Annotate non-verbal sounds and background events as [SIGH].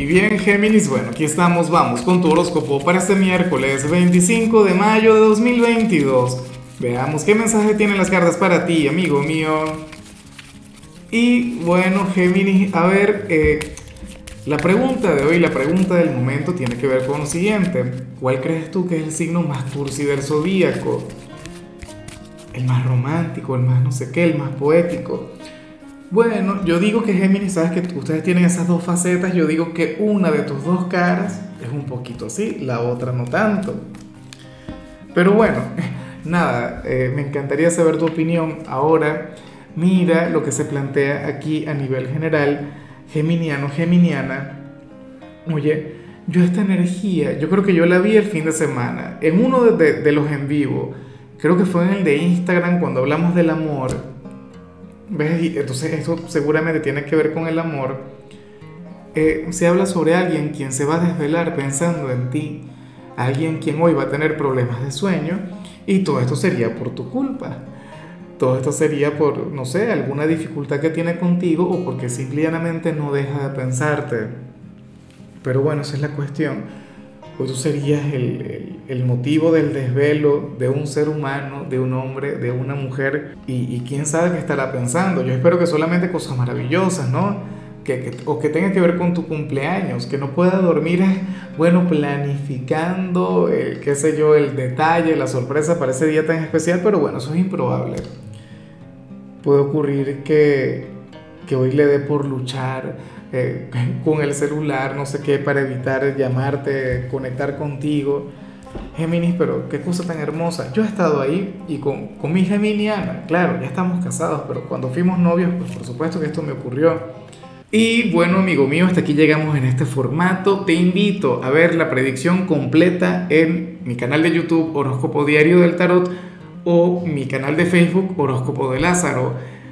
Y bien, Géminis, bueno, aquí estamos, vamos con tu horóscopo para este miércoles 25 de mayo de 2022. Veamos qué mensaje tienen las cartas para ti, amigo mío. Y bueno, Géminis, a ver, eh, la pregunta de hoy, la pregunta del momento tiene que ver con lo siguiente. ¿Cuál crees tú que es el signo más cursi del zodíaco? El más romántico, el más no sé qué, el más poético. Bueno, yo digo que Géminis, sabes que ustedes tienen esas dos facetas, yo digo que una de tus dos caras es un poquito así, la otra no tanto. Pero bueno, [LAUGHS] nada, eh, me encantaría saber tu opinión. Ahora, mira lo que se plantea aquí a nivel general, geminiano, geminiana. Oye, yo esta energía, yo creo que yo la vi el fin de semana, en uno de, de los en vivo, creo que fue en el de Instagram cuando hablamos del amor ¿Ves? entonces esto seguramente tiene que ver con el amor. Eh, se habla sobre alguien quien se va a desvelar pensando en ti, alguien quien hoy va a tener problemas de sueño y todo esto sería por tu culpa. Todo esto sería por, no sé, alguna dificultad que tiene contigo o porque simplemente no deja de pensarte. Pero bueno, esa es la cuestión pues tú serías el, motivo del desvelo de un ser humano, de un hombre, de una mujer, y, quién sabe qué estará pensando. Yo espero que solamente cosas maravillosas, ¿no? Que, o que tenga que ver con tu cumpleaños, que no pueda dormir, [LAUGHS] bueno, planificando, eh, qué sé yo, el detalle, la sorpresa para ese día tan especial, pero bueno, eso es improbable. Puede ocurrir que, que hoy le dé por luchar eh, [LAUGHS] con el celular, no sé qué, para evitar llamarte, conectar contigo. Géminis, pero qué cosa tan hermosa. Yo he estado ahí y con, con mi geminiana, claro, ya estamos casados, pero cuando fuimos novios, pues por supuesto que esto me ocurrió. Y bueno, amigo mío, hasta aquí llegamos en este formato. Te invito a ver la predicción completa en mi canal de YouTube Horóscopo Diario del Tarot o mi canal de Facebook Horóscopo de Lázaro.